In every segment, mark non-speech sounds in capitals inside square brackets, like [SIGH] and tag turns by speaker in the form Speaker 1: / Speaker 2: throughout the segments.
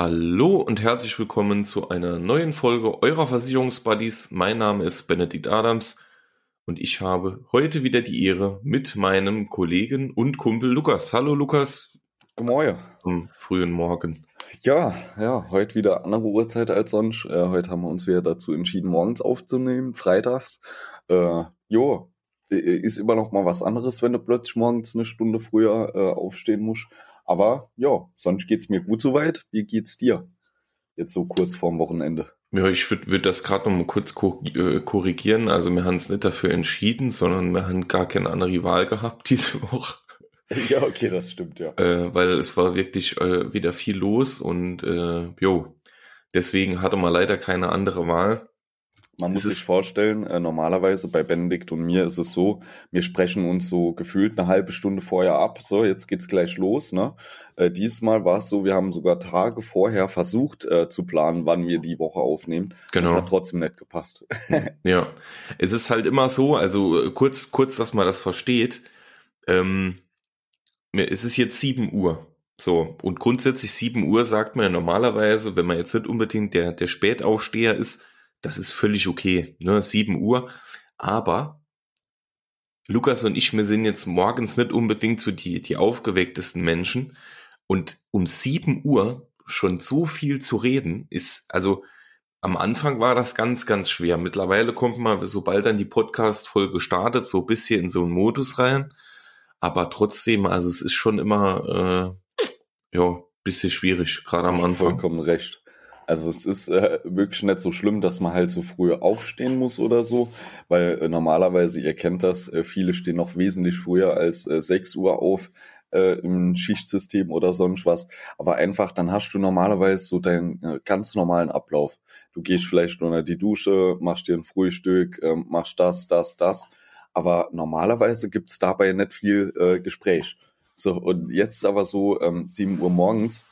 Speaker 1: Hallo und herzlich willkommen zu einer neuen Folge eurer Versicherungsbuddies. Mein Name ist Benedikt Adams und ich habe heute wieder die Ehre mit meinem Kollegen und Kumpel Lukas. Hallo Lukas.
Speaker 2: Guten Morgen.
Speaker 1: Am frühen Morgen.
Speaker 2: Ja, ja, heute wieder andere Uhrzeit als sonst. Äh, heute haben wir uns wieder dazu entschieden, morgens aufzunehmen, freitags. Äh, jo, ist immer noch mal was anderes, wenn du plötzlich morgens eine Stunde früher äh, aufstehen musst. Aber ja, sonst geht's mir gut soweit. Wie geht's dir? Jetzt so kurz vorm Wochenende.
Speaker 1: Ja, ich würde würd das gerade noch mal kurz äh, korrigieren. Also wir haben es nicht dafür entschieden, sondern wir haben gar keine andere Wahl gehabt [LAUGHS] diese Woche.
Speaker 2: Ja, okay, das stimmt, ja.
Speaker 1: Äh, weil es war wirklich äh, wieder viel los und äh, jo, deswegen hatte man leider keine andere Wahl.
Speaker 2: Man muss sich vorstellen, äh, normalerweise bei Benedikt und mir ist es so, wir sprechen uns so gefühlt eine halbe Stunde vorher ab. So, jetzt geht's gleich los. Ne? Äh, diesmal war es so, wir haben sogar Tage vorher versucht äh, zu planen, wann wir die Woche aufnehmen.
Speaker 1: Genau.
Speaker 2: Das hat trotzdem nicht gepasst. [LAUGHS]
Speaker 1: ja, es ist halt immer so, also äh, kurz, kurz, dass man das versteht. Ähm, es ist jetzt sieben Uhr. So, und grundsätzlich sieben Uhr sagt man ja normalerweise, wenn man jetzt nicht unbedingt der, der Spätaufsteher ist, das ist völlig okay, ne, 7 Uhr. Aber Lukas und ich, wir sind jetzt morgens nicht unbedingt so die, die aufgewecktesten Menschen. Und um 7 Uhr schon so viel zu reden, ist, also am Anfang war das ganz, ganz schwer. Mittlerweile kommt man, sobald dann die Podcast-Folge startet, so ein bisschen in so einen Modus rein. Aber trotzdem, also es ist schon immer, äh, ja, bisschen schwierig, gerade am Anfang.
Speaker 2: Vollkommen recht. Also es ist äh, wirklich nicht so schlimm, dass man halt so früh aufstehen muss oder so, weil äh, normalerweise, ihr kennt das, äh, viele stehen noch wesentlich früher als äh, 6 Uhr auf äh, im Schichtsystem oder sonst was. Aber einfach, dann hast du normalerweise so deinen äh, ganz normalen Ablauf. Du gehst vielleicht unter die Dusche, machst dir ein Frühstück, äh, machst das, das, das. Aber normalerweise gibt's dabei nicht viel äh, Gespräch. So, und jetzt aber so ähm, 7 Uhr morgens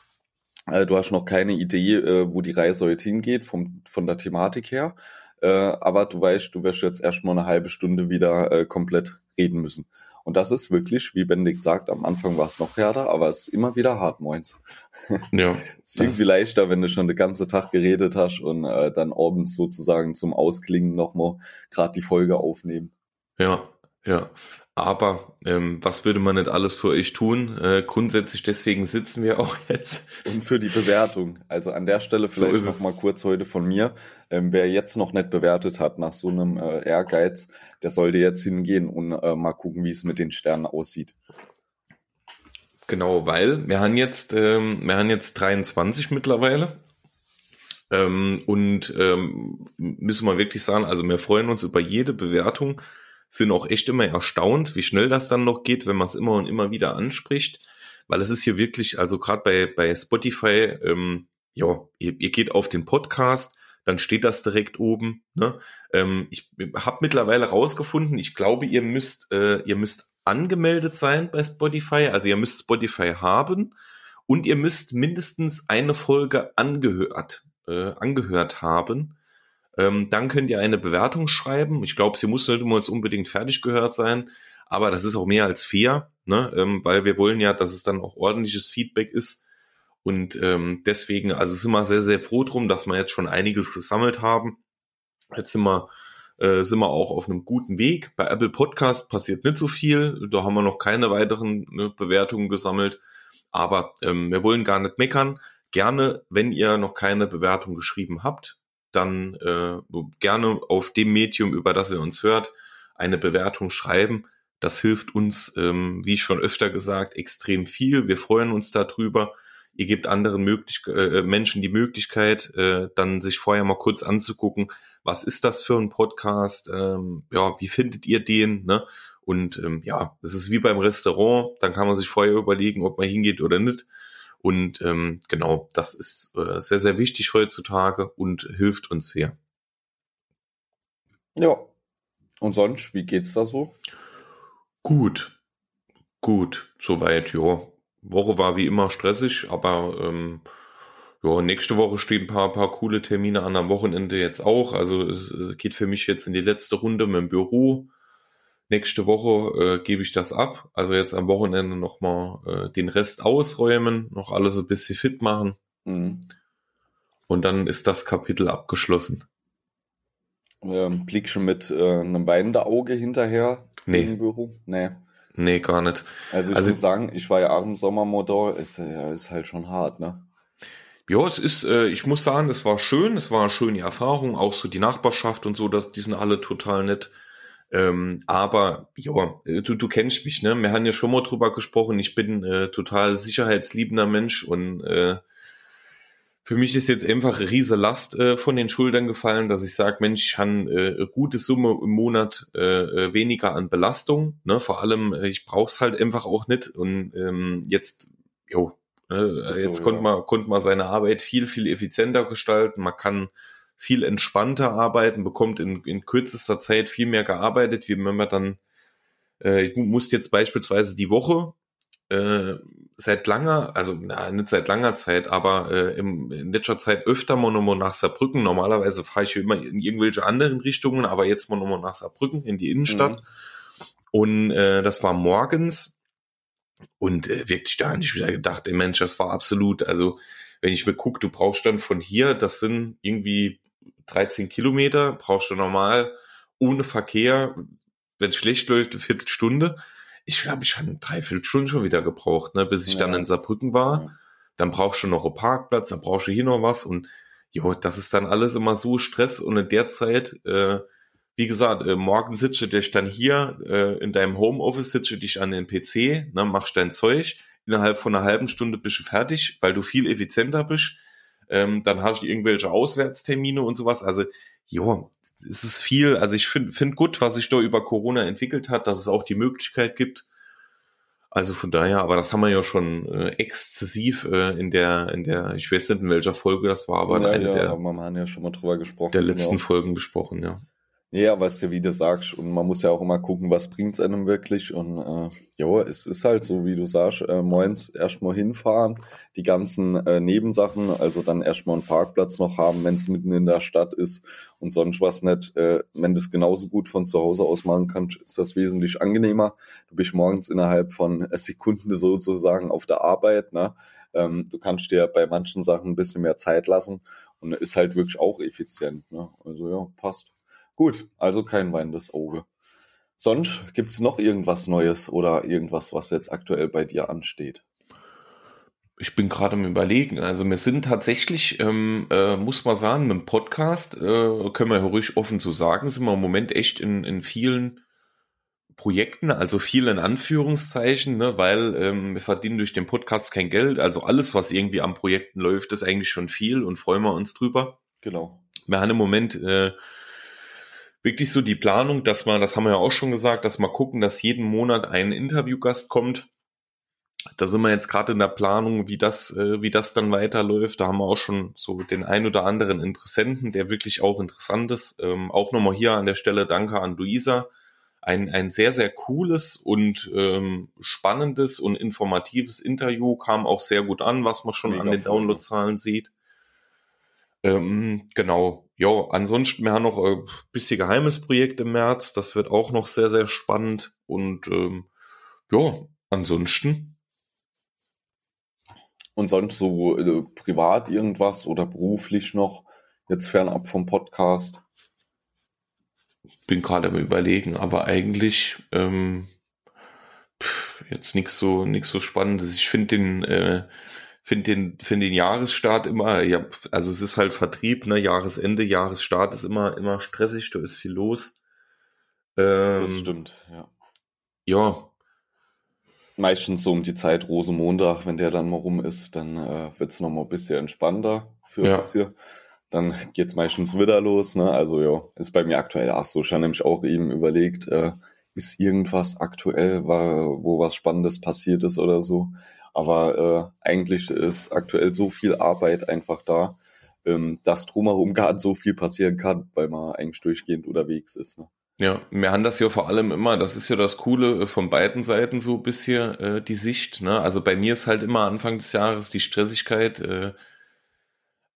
Speaker 2: du hast noch keine Idee, äh, wo die Reise heute hingeht, vom, von der Thematik her. Äh, aber du weißt, du wirst jetzt erstmal eine halbe Stunde wieder komplett reden müssen. Und das ist wirklich, wie Benedikt sagt, am Anfang war es noch härter, aber es ist immer wieder hart, moins.
Speaker 1: Ja. [LAUGHS]
Speaker 2: es ist irgendwie leichter, wenn du schon den ganzen Tag geredet hast und äh, dann abends sozusagen zum Ausklingen nochmal gerade die Folge aufnehmen.
Speaker 1: Ja, ja. Aber ähm, was würde man nicht alles für euch tun? Äh, grundsätzlich deswegen sitzen wir [LAUGHS] auch jetzt.
Speaker 2: Und für die Bewertung. Also an der Stelle vielleicht so noch mal kurz heute von mir. Ähm, wer jetzt noch nicht bewertet hat nach so einem äh, Ehrgeiz, der sollte jetzt hingehen und äh, mal gucken, wie es mit den Sternen aussieht.
Speaker 1: Genau, weil wir haben jetzt, ähm, wir haben jetzt 23 mittlerweile. Ähm, und ähm, müssen wir wirklich sagen, also wir freuen uns über jede Bewertung sind auch echt immer erstaunt, wie schnell das dann noch geht, wenn man es immer und immer wieder anspricht. Weil es ist hier wirklich, also gerade bei, bei Spotify, ähm, ja, ihr, ihr geht auf den Podcast, dann steht das direkt oben. Ne? Ähm, ich habe mittlerweile rausgefunden, ich glaube, ihr müsst, äh, ihr müsst angemeldet sein bei Spotify, also ihr müsst Spotify haben und ihr müsst mindestens eine Folge angehört, äh, angehört haben. Ähm, dann könnt ihr eine Bewertung schreiben. Ich glaube, sie muss nicht immer jetzt unbedingt fertig gehört sein, aber das ist auch mehr als fair, ne? ähm, weil wir wollen ja, dass es dann auch ordentliches Feedback ist. Und ähm, deswegen, also sind wir sehr, sehr froh drum, dass wir jetzt schon einiges gesammelt haben. Jetzt sind wir, äh, sind wir auch auf einem guten Weg. Bei Apple Podcast passiert nicht so viel. Da haben wir noch keine weiteren ne, Bewertungen gesammelt. Aber ähm, wir wollen gar nicht meckern. Gerne, wenn ihr noch keine Bewertung geschrieben habt, dann äh, gerne auf dem Medium, über das ihr uns hört, eine Bewertung schreiben. Das hilft uns, ähm, wie schon öfter gesagt, extrem viel. Wir freuen uns darüber. Ihr gebt anderen möglich äh, Menschen die Möglichkeit, äh, dann sich vorher mal kurz anzugucken, was ist das für ein Podcast? Ähm, ja, wie findet ihr den? Ne? Und ähm, ja, es ist wie beim Restaurant. Dann kann man sich vorher überlegen, ob man hingeht oder nicht. Und ähm, genau, das ist äh, sehr, sehr wichtig heutzutage und hilft uns sehr.
Speaker 2: Ja. Und sonst, wie geht's da so?
Speaker 1: Gut. Gut, soweit, ja. Woche war wie immer stressig, aber ähm, ja, nächste Woche stehen ein paar, paar coole Termine an am Wochenende jetzt auch. Also es äh, geht für mich jetzt in die letzte Runde mit dem Büro. Nächste Woche äh, gebe ich das ab. Also jetzt am Wochenende nochmal äh, den Rest ausräumen, noch alles ein bisschen fit machen.
Speaker 2: Mhm.
Speaker 1: Und dann ist das Kapitel abgeschlossen.
Speaker 2: Ähm, blick schon mit äh, einem weinenden Auge hinterher
Speaker 1: Nee.
Speaker 2: im Büro? Nee.
Speaker 1: Nee, gar nicht.
Speaker 2: Also ich
Speaker 1: Also-
Speaker 2: muss sagen, ich war ja auch im Sommermotor, ist, äh, ist halt schon hart, ne?
Speaker 1: Ja, es ist, äh, ich muss sagen, es war schön, es war eine schöne Erfahrung, auch so die Nachbarschaft und so, das, die sind alle total nett. Ähm, aber ja, du, du kennst mich, ne? Wir haben ja schon mal drüber gesprochen. Ich bin äh, total sicherheitsliebender Mensch und äh, für mich ist jetzt einfach eine riese Last äh, von den Schultern gefallen, dass ich sage, Mensch, ich habe äh, eine gute Summe im Monat äh, äh, weniger an Belastung. Ne? Vor allem, äh, ich brauch's halt einfach auch nicht. Und ähm, jetzt, jo, ne?
Speaker 2: So,
Speaker 1: jetzt
Speaker 2: ja.
Speaker 1: konnte man, konnte man seine Arbeit viel, viel effizienter gestalten. Man kann viel entspannter arbeiten, bekommt in, in kürzester Zeit viel mehr gearbeitet, wie wenn man dann, äh, ich musste jetzt beispielsweise die Woche äh, seit langer, also na, nicht seit langer Zeit, aber äh, im, in letzter Zeit öfter mal nochmal nach Saarbrücken. Normalerweise fahre ich immer in irgendwelche anderen Richtungen, aber jetzt mal nochmal nach Saarbrücken in die Innenstadt. Und äh, das war morgens. Und äh, wirklich, da habe ich wieder gedacht, ey Mensch, das war absolut, also wenn ich mir gucke, du brauchst dann von hier, das sind irgendwie 13 Kilometer, brauchst du normal ohne Verkehr, wenn es schlecht läuft, eine Viertelstunde. Ich glaube, ich habe eine Dreiviertelstunde schon wieder gebraucht, ne, bis ich
Speaker 2: Ja.
Speaker 1: dann in Saarbrücken war.
Speaker 2: Ja.
Speaker 1: Dann brauchst du noch einen Parkplatz, dann brauchst du hier noch was und jo, das ist dann alles immer so Stress und in der Zeit, äh, wie gesagt, äh, morgen sitze ich dich dann hier äh, in deinem Homeoffice, sitze ich dich an den PC, ne, machst dein Zeug, innerhalb von einer halben Stunde bist du fertig, weil du viel effizienter bist. Ähm, dann hast du irgendwelche Auswärtstermine und sowas. Also, jo, es ist viel. Also ich finde find gut, was sich da über Corona entwickelt hat, dass es auch die Möglichkeit gibt. Also von daher, aber das haben wir ja schon äh, exzessiv äh, in der, in der, ich weiß nicht in welcher Folge das war, aber in
Speaker 2: ja,
Speaker 1: einer
Speaker 2: ja,
Speaker 1: der,
Speaker 2: aber wir haben ja schon mal drüber gesprochen.
Speaker 1: der letzten
Speaker 2: Ja.
Speaker 1: Folgen besprochen, ja.
Speaker 2: Ja, was du wieder sagst, und man muss ja auch immer gucken, was bringt's einem wirklich. Und äh, ja, es ist halt so, wie du sagst, äh, moins erstmal hinfahren, die ganzen äh, Nebensachen, also dann erstmal einen Parkplatz noch haben, wenn es mitten in der Stadt ist und sonst was nicht. Äh, wenn du es genauso gut von zu Hause aus machen kannst, ist das wesentlich angenehmer. Du bist morgens innerhalb von äh, Sekunden sozusagen auf der Arbeit. Ne? Ähm, du kannst dir bei manchen Sachen ein bisschen mehr Zeit lassen und ist halt wirklich auch effizient. Ne? Also ja, passt. Gut, also kein weinendes Auge. Sonst gibt's noch irgendwas Neues oder irgendwas, was jetzt aktuell bei dir ansteht?
Speaker 1: Ich bin gerade im Überlegen. Also wir sind tatsächlich, ähm, äh, muss man sagen, mit dem Podcast, äh, können wir ruhig offen zu sagen, sind wir im Moment echt in, in vielen Projekten, also viel in Anführungszeichen, ne, weil ähm, wir verdienen durch den Podcast kein Geld. Also alles, was irgendwie am Projekten läuft, ist eigentlich schon viel und freuen wir uns drüber.
Speaker 2: Genau.
Speaker 1: Wir haben im Moment äh, wirklich so die Planung, dass man, das haben wir ja auch schon gesagt, dass wir gucken, dass jeden Monat ein Interviewgast kommt. Da sind wir jetzt gerade in der Planung, wie das, äh, wie das dann weiterläuft. Da haben wir auch schon so den ein oder anderen Interessenten, der wirklich auch interessant ist. Ähm, auch nochmal hier an der Stelle Danke an Luisa. Ein, ein sehr, sehr cooles und ähm, spannendes und informatives Interview kam auch sehr gut an, was man schon
Speaker 2: Mega
Speaker 1: an den. Downloadzahlen sieht. Ähm, genau. Ja, ansonsten, wir haben noch ein bisschen geheimes Projekt im März. Das wird auch noch sehr, sehr spannend. Und ähm, ja, ansonsten,
Speaker 2: Und sonst so äh, privat irgendwas oder beruflich noch, jetzt fernab vom Podcast?
Speaker 1: bin gerade am überlegen, aber eigentlich ähm, jetzt nichts so so spannendes. Ich finde den äh, finde den finde den Jahresstart immer ja, also es ist halt Vertrieb, ne, Jahresende, Jahresstart ist immer immer stressig, da ist viel los. Ähm,
Speaker 2: Das stimmt, ja.
Speaker 1: Ja,
Speaker 2: Meistens so um die Zeit Rosenmontag, wenn der dann mal rum ist, dann äh, wird's noch mal ein bisschen entspannter für
Speaker 1: Ja.
Speaker 2: uns hier. Dann geht's meistens wieder los, ne? Also ja, ist bei mir aktuell auch so. Ich habe nämlich auch eben überlegt, äh, ist irgendwas aktuell, war, wo was Spannendes passiert ist oder so. Aber äh, eigentlich ist aktuell so viel Arbeit einfach da, ähm, dass drumherum [LAUGHS] gar nicht so viel passieren kann, weil man eigentlich durchgehend unterwegs ist. Ne?
Speaker 1: Ja, wir haben das ja vor allem immer, das ist ja das Coole äh, von beiden Seiten so bisher, äh, die Sicht. Ne? Also bei mir ist halt immer Anfang des Jahres die Stressigkeit, äh,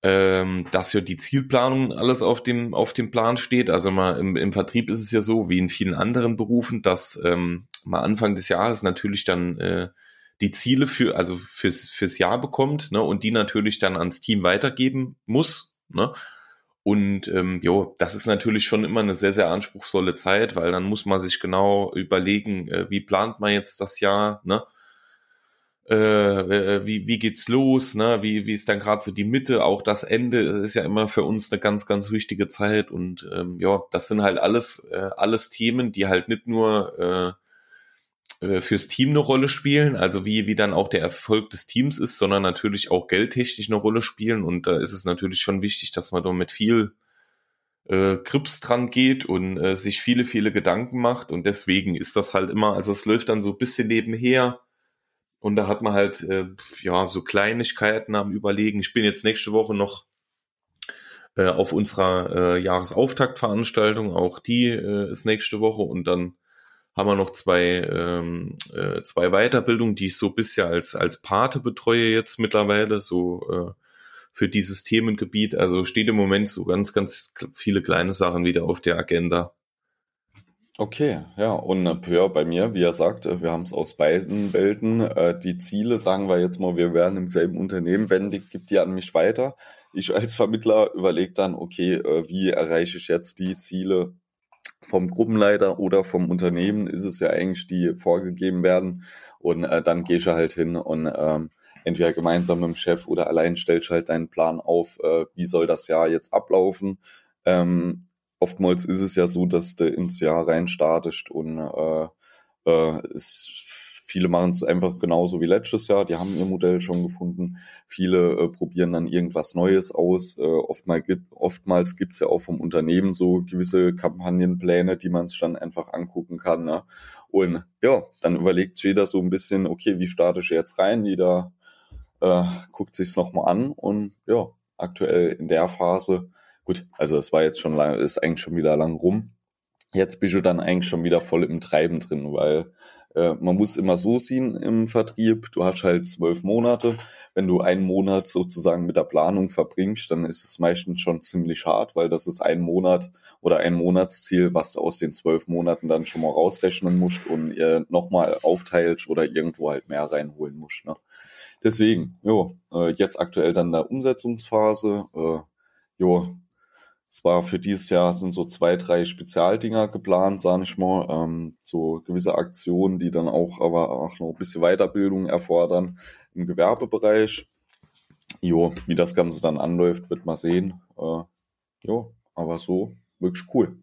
Speaker 1: ähm, dass ja die Zielplanung alles auf dem, auf dem Plan steht. Also mal im, im Vertrieb ist es ja so, wie in vielen anderen Berufen, dass ähm, mal Anfang des Jahres natürlich dann äh, die Ziele für, also fürs, fürs Jahr bekommt, ne, und die natürlich dann ans Team weitergeben muss, ne. Und ähm, jo, das ist natürlich schon immer eine sehr, sehr anspruchsvolle Zeit, weil dann muss man sich genau überlegen, äh, wie plant man jetzt das Jahr, ne? Äh, äh wie, wie geht's los, ne? Wie, wie ist dann gerade so die Mitte, auch das Ende ist ja immer für uns eine ganz, ganz wichtige Zeit. Und ähm, ja, das sind halt alles, äh, alles Themen, die halt nicht nur äh, fürs Team eine Rolle spielen, also wie, wie dann auch der Erfolg des Teams ist, sondern natürlich auch geldtechnisch eine Rolle spielen. Und da ist es natürlich schon wichtig, dass man da mit viel äh, Krips dran geht und äh, sich viele, viele Gedanken macht. Und deswegen ist das halt immer, also es läuft dann so ein bisschen nebenher. Und da hat man halt, äh, ja, so Kleinigkeiten am Überlegen. Ich bin jetzt nächste Woche noch äh, auf unserer äh, Jahresauftaktveranstaltung. Auch die äh, ist nächste Woche. Und dann haben wir noch zwei, ähm, äh, zwei Weiterbildungen, die ich so bisher als, als Pate betreue jetzt mittlerweile, so äh, für dieses Themengebiet. Also steht im Moment so ganz, ganz viele kleine Sachen wieder auf der Agenda.
Speaker 2: Okay, ja, und äh, ja, bei mir, wie er sagt, äh, wir haben es aus beiden Welten. Äh, die Ziele, sagen wir jetzt mal, wir werden im selben Unternehmen, Bendig gibt die an mich weiter. Ich als Vermittler überlege dann, okay, äh, wie erreiche ich jetzt die Ziele vom Gruppenleiter oder vom Unternehmen ist es ja eigentlich, die vorgegeben werden. Und äh, dann gehst du halt hin und ähm, entweder gemeinsam mit dem Chef oder allein stellst du halt deinen Plan auf, äh, wie soll das Jahr jetzt ablaufen. Ähm, oftmals ist es ja so, dass du ins Jahr rein startest und äh, äh, es Viele machen es einfach genauso wie letztes Jahr, die haben ihr Modell schon gefunden. Viele äh, probieren dann irgendwas Neues aus. Äh, oftmals gibt gibt's ja auch vom Unternehmen so gewisse Kampagnenpläne, die man sich dann einfach angucken kann. Ne? Und ja, dann überlegt jeder so ein bisschen, okay, wie starte ich jetzt rein? Jeder äh, guckt sich's nochmal an und ja, aktuell in der Phase, gut, also es war jetzt schon lang, ist eigentlich schon wieder lang rum. Jetzt bist du dann eigentlich schon wieder voll im Treiben drin, weil äh, man muss immer so sehen im Vertrieb, du hast halt zwölf Monate. Wenn du einen Monat sozusagen mit der Planung verbringst, dann ist es meistens schon ziemlich hart, weil das ist ein Monat oder ein Monatsziel, was du aus den zwölf Monaten dann schon mal rausrechnen musst und ihr nochmal aufteilst oder irgendwo halt mehr reinholen musst. Ne? Deswegen, jo, äh, jetzt aktuell dann der Umsetzungsphase. Äh, jo, es war für dieses Jahr sind so zwei, drei Spezialdinger geplant, sage ich mal. Ähm, so gewisse Aktionen, die dann auch aber auch noch ein bisschen Weiterbildung erfordern im Gewerbebereich. Jo, wie das Ganze dann anläuft, wird man sehen. Äh, jo, aber so wirklich cool.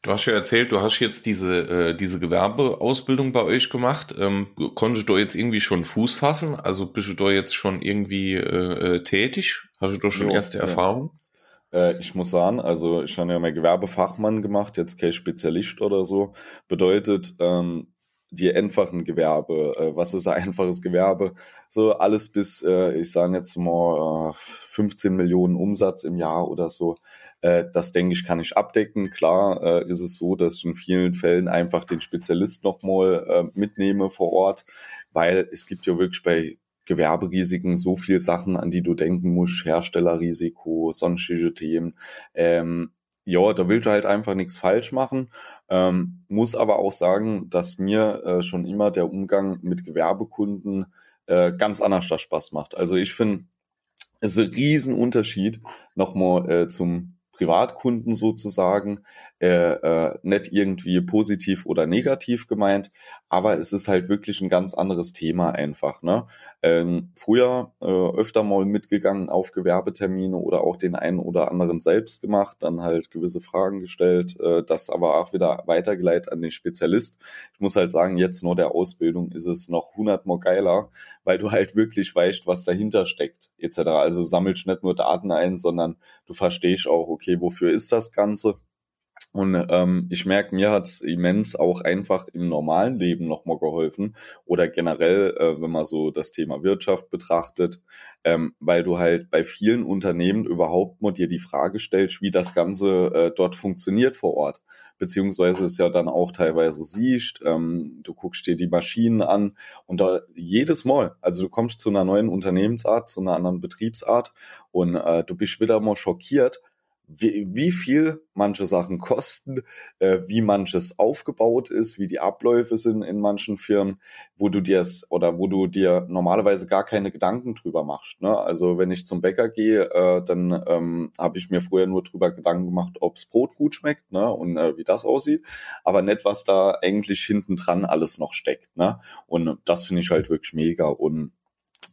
Speaker 1: Du hast ja erzählt, du hast jetzt diese, äh, diese Gewerbeausbildung bei euch gemacht. Ähm, konntest du jetzt irgendwie schon Fuß fassen? Also bist du da jetzt schon irgendwie äh, äh tätig? Hast du da schon jo, erste ja. Erfahrung?
Speaker 2: Äh, ich muss sagen, also ich habe ja mal Gewerbefachmann gemacht, jetzt kein Spezialist oder so. Bedeutet, ähm, die einfachen Gewerbe, äh, was ist ein einfaches Gewerbe? So alles bis, äh, ich sage jetzt mal, äh, 15 Millionen Umsatz im Jahr oder so. Äh, das denke ich, kann ich abdecken. Klar äh, ist es so, dass ich in vielen Fällen einfach den Spezialist nochmal äh, mitnehme vor Ort, weil es gibt ja wirklich bei Gewerberisiken so viel Sachen, an die du denken musst, Herstellerrisiko, sonstige Themen. Ähm, ja, da willst du halt einfach nichts falsch machen. Ähm, muss aber auch sagen, dass mir äh, schon immer der Umgang mit Gewerbekunden äh, ganz anders das Spaß macht. Also ich finde, es ist ein Riesenunterschied nochmal äh, zum Privatkunden sozusagen, äh, äh, nicht irgendwie positiv oder negativ gemeint, aber es ist halt wirklich ein ganz anderes Thema einfach. Ne? Ähm, früher äh, öfter mal mitgegangen auf Gewerbetermine oder auch den einen oder anderen selbst gemacht, dann halt gewisse Fragen gestellt, äh, das aber auch wieder weitergeleitet an den Spezialist. Ich muss halt sagen, jetzt nur der Ausbildung ist es noch hundertmal geiler, weil du halt wirklich weißt, was dahinter steckt, etc. Also sammelst nicht nur Daten ein, sondern du verstehst auch, okay, wofür ist das Ganze? Und ähm, ich merke, mir hat's immens auch einfach im normalen Leben nochmal geholfen oder generell, äh, wenn man so das Thema Wirtschaft betrachtet, ähm, weil du halt bei vielen Unternehmen überhaupt mal dir die Frage stellst, wie das Ganze äh, dort funktioniert vor Ort. Beziehungsweise es ja dann auch teilweise siehst, ähm, du guckst dir die Maschinen an und da jedes Mal, also du kommst zu einer neuen Unternehmensart, zu einer anderen Betriebsart und äh, du bist wieder mal schockiert, wie, wie viel manche Sachen kosten, äh, wie manches aufgebaut ist, wie die Abläufe sind in manchen Firmen, wo du dir oder wo du dir normalerweise gar keine Gedanken drüber machst. Ne? Also wenn ich zum Bäcker gehe, äh, dann ähm, habe ich mir früher nur drüber Gedanken gemacht, ob's Brot gut schmeckt ne? und äh, wie das aussieht, aber nicht, was da eigentlich hinten dran alles noch steckt. Ne? Und das finde ich halt wirklich mega und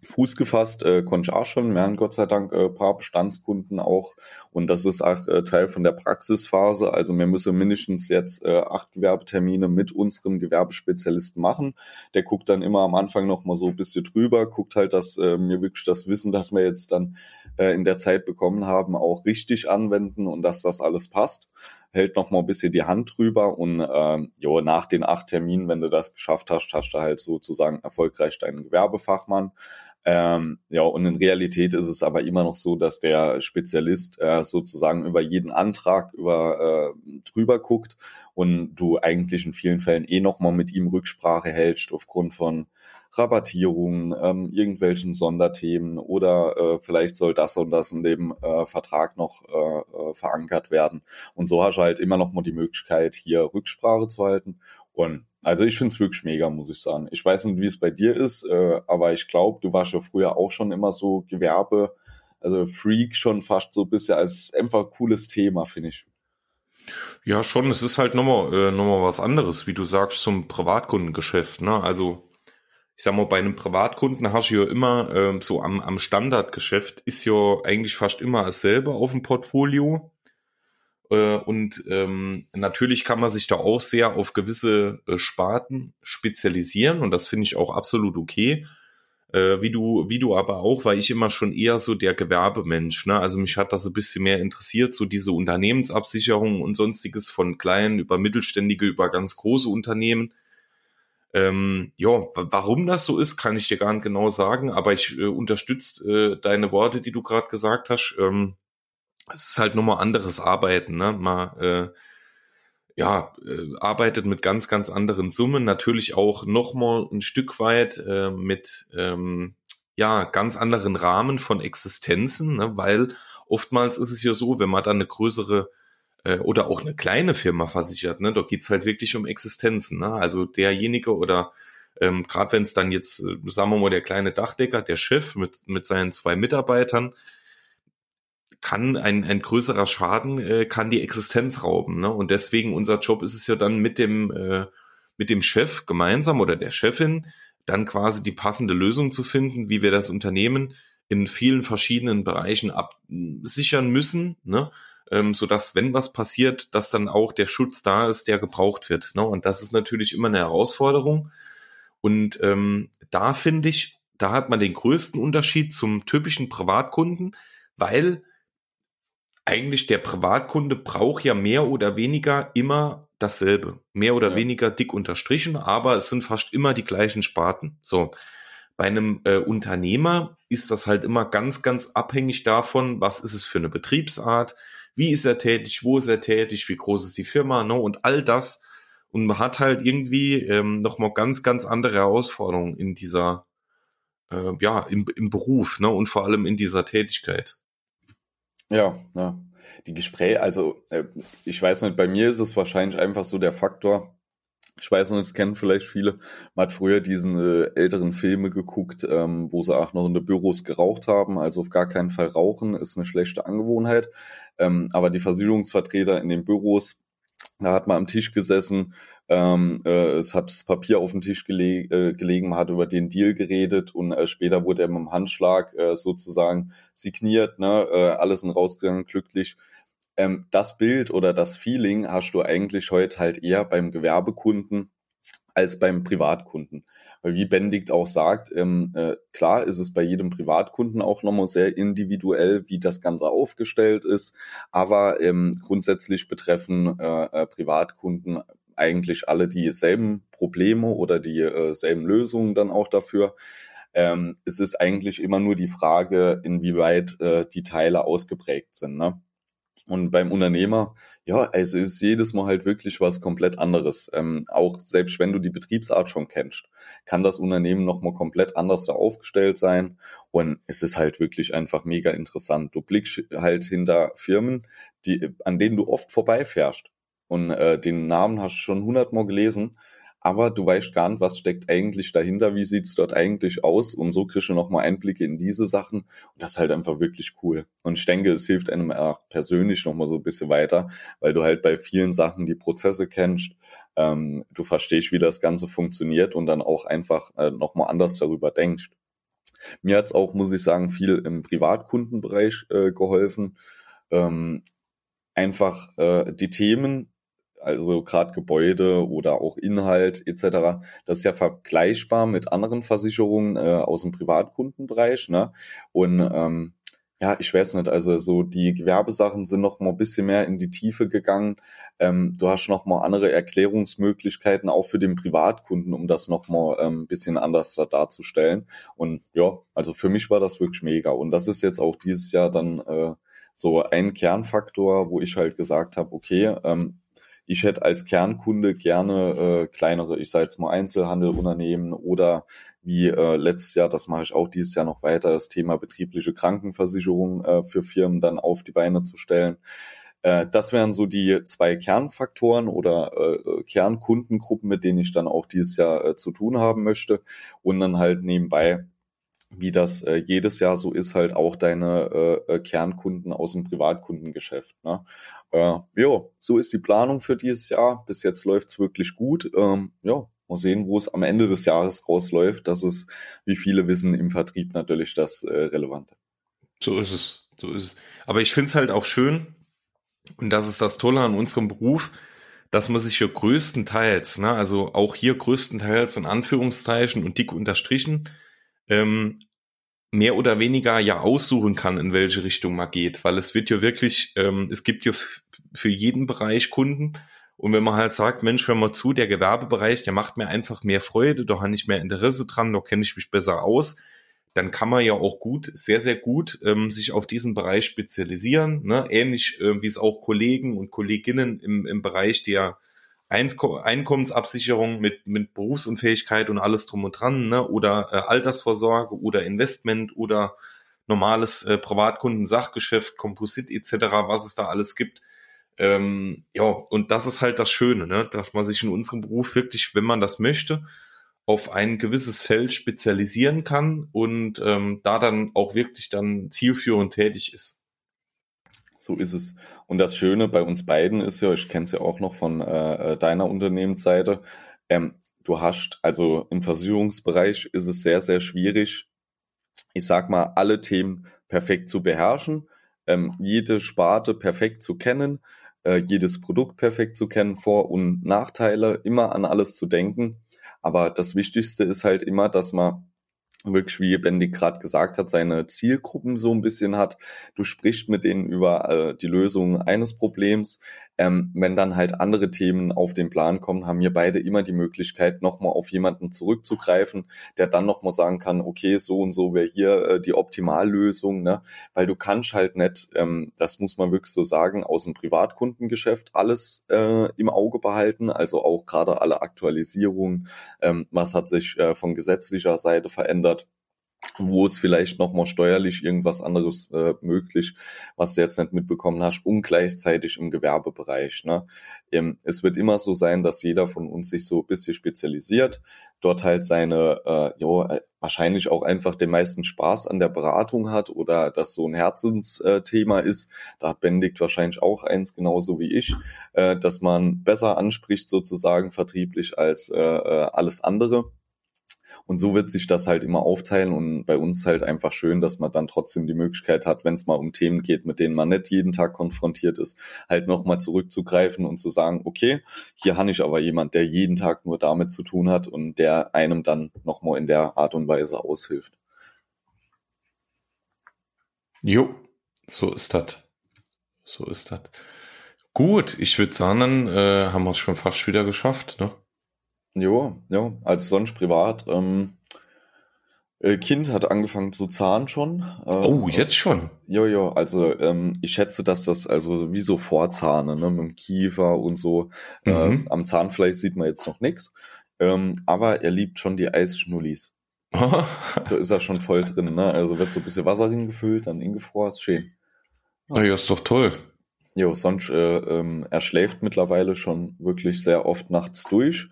Speaker 2: Fuß gefasst, äh, konnte ich auch schon. Wir haben Gott sei Dank äh, paar Bestandskunden auch. Und das ist auch äh, Teil von der Praxisphase. Also wir müssen mindestens jetzt äh, acht Gewerbetermine mit unserem Gewerbespezialisten machen. Der guckt dann immer am Anfang noch mal so ein bisschen drüber, guckt halt, dass äh, wir wirklich das Wissen, das wir jetzt dann äh, in der Zeit bekommen haben, auch richtig anwenden und dass das alles passt hält noch mal ein bisschen die Hand drüber und ähm, jo, nach den acht Terminen, wenn du das geschafft hast, hast du halt sozusagen erfolgreich deinen Gewerbefachmann. Ähm, ja, und in Realität ist es aber immer noch so, dass der Spezialist äh, sozusagen über jeden Antrag über äh, drüber guckt und du eigentlich in vielen Fällen eh nochmal mit ihm Rücksprache hältst aufgrund von Rabattierungen, ähm, irgendwelchen Sonderthemen oder äh, vielleicht soll das und das in dem äh, Vertrag noch äh, äh, verankert werden. Und so hast du halt immer noch mal die Möglichkeit, hier Rücksprache zu halten. Und also ich finde es wirklich mega, muss ich sagen. Ich weiß nicht, wie es bei dir ist, äh, aber ich glaube, du warst ja früher auch schon immer so Gewerbe, also Freak schon fast so bisschen als einfach cooles Thema, finde ich.
Speaker 1: Ja, schon. Es ist halt nochmal, äh, nochmal was anderes, wie du sagst, zum Privatkundengeschäft. Ne? Also, ich sag mal, bei einem Privatkunden hast du ja immer äh, so am, am Standardgeschäft ist ja eigentlich fast immer dasselbe auf dem Portfolio. Äh, und ähm, natürlich kann man sich da auch sehr auf gewisse äh, Sparten spezialisieren und das finde ich auch absolut okay. Äh, wie du, wie du aber auch, weil ich immer schon eher so der Gewerbemensch, ne? Also mich hat das ein bisschen mehr interessiert, so diese Unternehmensabsicherung und sonstiges von kleinen über mittelständige über ganz große Unternehmen. Ähm, ja, warum das so ist, kann ich dir gar nicht genau sagen, aber ich äh, unterstütze äh, deine Worte, die du gerade gesagt hast. Ähm, es ist halt nochmal anderes Arbeiten, ne? Man äh, ja, äh, arbeitet mit ganz, ganz anderen Summen, natürlich auch nochmal ein Stück weit äh, mit ähm, ja, ganz anderen Rahmen von Existenzen, ne? weil oftmals ist es ja so, wenn man dann eine größere äh, oder auch eine kleine Firma versichert, ne, da geht's halt wirklich um Existenzen. Ne? Also derjenige oder ähm, gerade wenn es dann jetzt, äh, sagen wir mal, der kleine Dachdecker, der Chef mit, mit seinen zwei Mitarbeitern, kann ein, ein größerer Schaden, äh, kann die Existenz rauben. Ne? Und deswegen unser Job ist es ja dann mit dem, äh, mit dem Chef gemeinsam oder der Chefin dann quasi die passende Lösung zu finden, wie wir das Unternehmen in vielen verschiedenen Bereichen absichern müssen, ne? ähm, so dass wenn was passiert, dass dann auch der Schutz da ist, der gebraucht wird. Ne? Und das ist natürlich immer eine Herausforderung. Und ähm, da finde ich, da hat man den größten Unterschied zum typischen Privatkunden, weil eigentlich der Privatkunde braucht ja mehr oder weniger immer dasselbe. Mehr oder ja. weniger dick unterstrichen, aber es sind fast immer die gleichen Sparten. So. Bei einem äh, Unternehmer ist das halt immer ganz, ganz abhängig davon, was ist es für eine Betriebsart, wie ist er tätig, wo ist er tätig, wie groß ist die Firma, ne, und all das. Und man hat halt irgendwie ähm, nochmal ganz, ganz andere Herausforderungen in dieser, äh, ja, im, im Beruf, ne, und vor allem in dieser Tätigkeit.
Speaker 2: Ja, ja. Die Gespräche, also äh, ich weiß nicht, bei mir ist es wahrscheinlich einfach so der Faktor, ich weiß nicht, es kennen vielleicht viele, man hat früher diesen äh, älteren Filme geguckt, ähm, wo sie auch noch in den Büros geraucht haben, also auf gar keinen Fall rauchen ist eine schlechte Angewohnheit, ähm, aber die Versicherungsvertreter in den Büros, da hat man am Tisch gesessen, ähm, äh, es hat das Papier auf dem Tisch geleg äh, gelegen, man hat über den Deal geredet und äh, später wurde er mit dem Handschlag äh, sozusagen signiert, ne? äh, alles sind rausgegangen, glücklich. Ähm, das Bild oder das Feeling hast du eigentlich heute halt eher beim Gewerbekunden als beim Privatkunden. Weil wie Benedikt auch sagt, ähm, äh, klar ist es bei jedem Privatkunden auch nochmal sehr individuell, wie das Ganze aufgestellt ist, aber ähm, grundsätzlich betreffen äh, äh, Privatkunden eigentlich alle dieselben Probleme oder dieselben äh, Lösungen dann auch dafür. Ähm, es ist eigentlich immer nur die Frage, inwieweit äh, die Teile ausgeprägt sind. Ne? Und beim Unternehmer, ja, es ist jedes Mal halt wirklich was komplett anderes. Ähm, auch selbst wenn du die Betriebsart schon kennst, kann das Unternehmen nochmal komplett anders da aufgestellt sein. Und es ist halt wirklich einfach mega interessant. Du blickst halt hinter Firmen, die, an denen du oft vorbeifährst. Und äh, den Namen hast du schon hundertmal gelesen aber du weißt gar nicht, was steckt eigentlich dahinter, wie sieht's dort eigentlich aus und so kriegst du nochmal Einblicke in diese Sachen und das ist halt einfach wirklich cool. Und ich denke, es hilft einem auch persönlich nochmal so ein bisschen weiter, weil du halt bei vielen Sachen die Prozesse kennst, ähm, du verstehst, wie das Ganze funktioniert und dann auch einfach äh, nochmal anders darüber denkst. Mir hat's auch, muss ich sagen, viel im Privatkundenbereich äh, geholfen. Ähm, einfach äh, die Themen also gerade Gebäude oder auch Inhalt etc. Das ist ja vergleichbar mit anderen Versicherungen äh, aus dem Privatkundenbereich. Ne? Und ähm, ja, ich weiß nicht, also so die Gewerbesachen sind noch mal ein bisschen mehr in die Tiefe gegangen. Ähm, du hast noch mal andere Erklärungsmöglichkeiten auch für den Privatkunden, um das noch mal ähm, ein bisschen anders da darzustellen. Und ja, also für mich war das wirklich mega. Und das ist jetzt auch dieses Jahr dann äh, so ein Kernfaktor, wo ich halt gesagt habe, okay, ähm, ich hätte als Kernkunde gerne äh, kleinere, ich sage jetzt mal Einzelhandelunternehmen oder wie äh, letztes Jahr, das mache ich auch dieses Jahr noch weiter, das Thema betriebliche Krankenversicherung äh, für Firmen dann auf die Beine zu stellen. Äh, das wären so die zwei Kernfaktoren oder äh, Kernkundengruppen, mit denen ich dann auch dieses Jahr äh, zu tun haben möchte. Und dann halt nebenbei wie das äh, jedes Jahr so ist, halt auch deine äh, äh Kernkunden aus dem Privatkundengeschäft. Ne? Äh, ja, so ist die Planung für dieses Jahr. Bis jetzt läuft's wirklich gut. Ähm, ja, mal sehen, wo es am Ende des Jahres rausläuft. Das ist, wie viele wissen, im Vertrieb natürlich das äh, Relevante.
Speaker 1: So ist es. So ist es. Aber ich finde es halt auch schön, und das ist das Tolle an unserem Beruf, dass man sich hier größtenteils, ne, also auch hier größtenteils in Anführungszeichen und dick unterstrichen, ähm, mehr oder weniger ja aussuchen kann, in welche Richtung man geht, weil es wird ja wirklich, ähm, es gibt ja für jeden Bereich Kunden und wenn man halt sagt, Mensch, hör mal zu, der Gewerbebereich, der macht mir einfach mehr Freude, da habe ich mehr Interesse dran, da kenne ich mich besser aus, dann kann man ja auch gut, sehr, sehr gut ähm, sich auf diesen Bereich spezialisieren, ne? ähnlich äh, wie es auch Kollegen und Kolleginnen im, im Bereich der Einkommensabsicherung mit, mit Berufsunfähigkeit und alles drum und dran, ne? oder äh, Altersvorsorge oder Investment oder normales äh, Privatkunden-Sachgeschäft, Komposit etc., was es da alles gibt. Ähm, ja, und das ist halt das Schöne, ne? dass man sich in unserem Beruf wirklich, wenn man das möchte, auf ein gewisses Feld spezialisieren kann und ähm, da dann auch wirklich dann zielführend tätig ist.
Speaker 2: So ist es. Und das Schöne bei uns beiden ist ja, ich kenne es ja auch noch von äh, äh, deiner Unternehmensseite, ähm, du hast, also im Versicherungsbereich ist es sehr, sehr schwierig, ich sag mal, alle Themen perfekt zu beherrschen, ähm, jede Sparte perfekt zu kennen, äh, jedes Produkt perfekt zu kennen, Vor- und Nachteile, immer an alles zu denken. Aber das Wichtigste ist halt immer, dass man wirklich, wie Bendig gerade gesagt hat, seine Zielgruppen so ein bisschen hat. Du sprichst mit denen über äh, die Lösung eines Problems. Ähm, wenn dann halt andere Themen auf den Plan kommen, haben wir beide immer die Möglichkeit, nochmal auf jemanden zurückzugreifen, der dann nochmal sagen kann, okay, so und so wäre hier äh, die Optimallösung, ne? Weil du kannst halt nicht, ähm, das muss man wirklich so sagen, aus dem Privatkundengeschäft alles äh, im Auge behalten, also auch gerade alle Aktualisierungen, ähm, was hat sich äh, von gesetzlicher Seite verändert wo es vielleicht nochmal steuerlich irgendwas anderes äh, möglich, was du jetzt nicht mitbekommen hast, und gleichzeitig im Gewerbebereich. Ne? Ähm, es wird immer so sein, dass jeder von uns sich so ein bisschen spezialisiert, dort halt seine, äh, jo, äh, wahrscheinlich auch einfach den meisten Spaß an der Beratung hat oder das so ein Herzensthema ist. Da hat Benedikt wahrscheinlich auch eins, genauso wie ich, äh, dass man besser anspricht sozusagen vertrieblich als äh, äh alles andere. Und so wird sich das halt immer aufteilen und bei uns halt einfach schön, dass man dann trotzdem die Möglichkeit hat, wenn es mal um Themen geht, mit denen man nicht jeden Tag konfrontiert ist, halt nochmal zurückzugreifen und zu sagen, okay, hier habe ich aber jemand, der jeden Tag nur damit zu tun hat und der einem dann nochmal in der Art und Weise aushilft.
Speaker 1: Jo, so ist das. So ist das. Gut, ich würde sagen, äh, haben wir es schon fast wieder geschafft, ne?
Speaker 2: Jo, ja, als sonst privat. Ähm, Äh, kind hat angefangen zu zahnen schon.
Speaker 1: Ähm, oh, jetzt schon?
Speaker 2: Ja, ja, also ähm, ich schätze, dass das also wie so Vorzahne, ne, mit dem Kiefer und so. Äh, mhm. Äh, am Zahnfleisch sieht man jetzt noch nichts. Ähm, aber er liebt schon die Eisschnullis. [LAUGHS] da ist er schon voll drin, ne? Also wird so ein bisschen Wasser hingefüllt, dann ingefroren, ist schön.
Speaker 1: Ja, ja ist doch toll.
Speaker 2: Jo, sonst, äh, ähm, er schläft mittlerweile schon wirklich sehr oft nachts durch.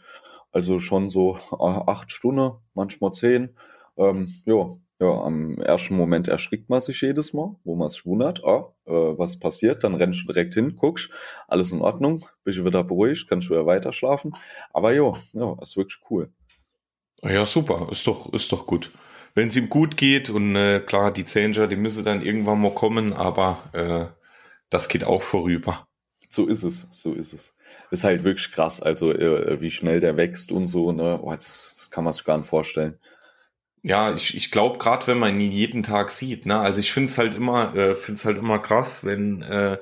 Speaker 2: Also schon so äh, acht Stunden, manchmal zehn. Ähm, ja, ja, am ersten Moment erschrickt man sich jedes Mal, wo man sich wundert, ah, äh, was passiert, dann rennst du direkt hin, guckst, alles in Ordnung, bist du wieder beruhigt, kannst du wieder weiter schlafen. Aber jo, ja, ist wirklich cool.
Speaker 1: Ja, super, ist doch, ist doch gut. Wenn es ihm gut geht und äh, klar, die Changer, die müssen dann irgendwann mal kommen, aber äh, das geht auch vorüber.
Speaker 2: So ist es, so ist es. Ist halt wirklich krass, also äh, wie schnell der wächst und so, ne? Oh, das, das kann man sich gar nicht vorstellen.
Speaker 1: Ja, ich, ich glaube, gerade wenn man ihn jeden Tag sieht, ne, also ich finde es halt immer, äh, finde halt immer krass, wenn, äh,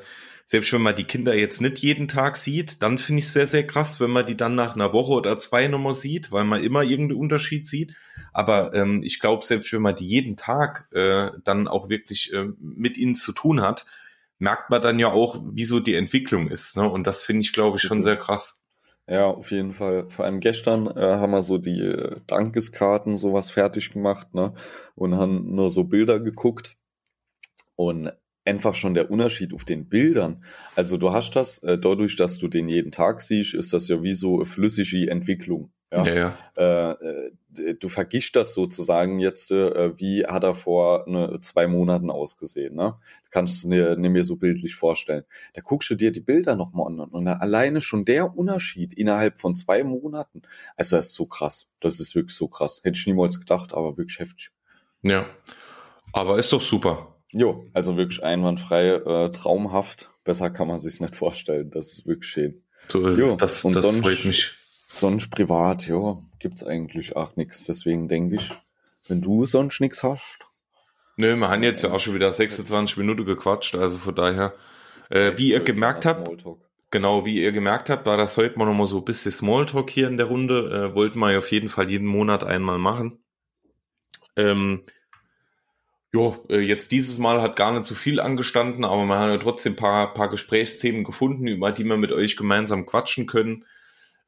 Speaker 1: selbst wenn man die Kinder jetzt nicht jeden Tag sieht, dann finde ich es sehr, sehr krass, wenn man die dann nach einer Woche oder zwei nochmal sieht, weil man immer irgendeinen Unterschied sieht. Aber ähm, ich glaube, selbst wenn man die jeden Tag äh, dann auch wirklich äh, mit ihnen zu tun hat, merkt man dann ja auch, wie so die Entwicklung ist. Ne? Und das finde ich, glaube ich, schon sehr krass.
Speaker 2: Ja, auf jeden Fall. Vor allem gestern äh, haben wir so die äh, Dankeskarten sowas fertig gemacht, ne? Und haben nur so Bilder geguckt. Und einfach schon der Unterschied auf den Bildern. Also du hast das, äh, dadurch, dass du den jeden Tag siehst, ist das ja wie so eine flüssige Entwicklung. Ja, ja. ja. Äh, äh, du vergisst das sozusagen jetzt, äh, wie hat er vor ne, zwei Monaten ausgesehen. Ne? Du kannst es dir, mir so bildlich vorstellen. Da guckst du dir die Bilder nochmal an und alleine schon der Unterschied innerhalb von zwei Monaten. Also das ist so krass. Das ist wirklich so krass. Hätte ich niemals gedacht, aber wirklich heftig.
Speaker 1: Ja, aber ist doch super.
Speaker 2: Jo, also wirklich einwandfrei, äh, traumhaft. Besser kann man sich's nicht vorstellen. Das ist wirklich schön.
Speaker 1: So ist jo, es. Das, und das sonst, freut mich.
Speaker 2: Sonst privat, ja, gibt's eigentlich auch nichts. Deswegen denke ich, wenn du sonst nichts hast.
Speaker 1: Nö, wir haben jetzt ja auch schon wieder 26 Minuten gequatscht, also von daher, äh, wie ihr gemerkt habt, genau, wie ihr gemerkt habt, war das heute mal nochmal so ein bisschen Smalltalk hier in der Runde, äh, wollten wir auf jeden Fall jeden Monat einmal machen. Ähm, Jo, äh, jetzt dieses Mal hat gar nicht so viel angestanden, aber man hat ja trotzdem paar, paar Gesprächsthemen gefunden, über die wir mit euch gemeinsam quatschen können.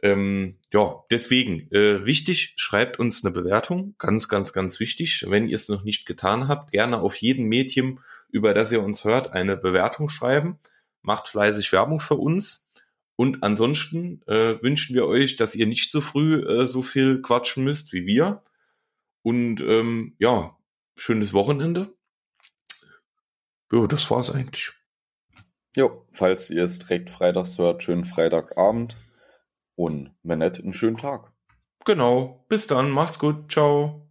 Speaker 1: Ähm, ja, deswegen, äh, wichtig, schreibt uns eine Bewertung. Ganz, ganz, ganz wichtig. Wenn ihr es noch nicht getan habt, gerne auf jedem Medium, über das ihr uns hört, eine Bewertung schreiben. Macht fleißig Werbung für uns. Und ansonsten äh, wünschen wir euch, dass ihr nicht so früh äh, so viel quatschen müsst wie wir. Und ähm, ja, schönes Wochenende. Ja, das war's eigentlich.
Speaker 2: Jo, falls ihr es direkt freitags hört, schönen Freitagabend und nicht, einen schönen Tag.
Speaker 1: Genau. Bis dann. Macht's gut. Ciao.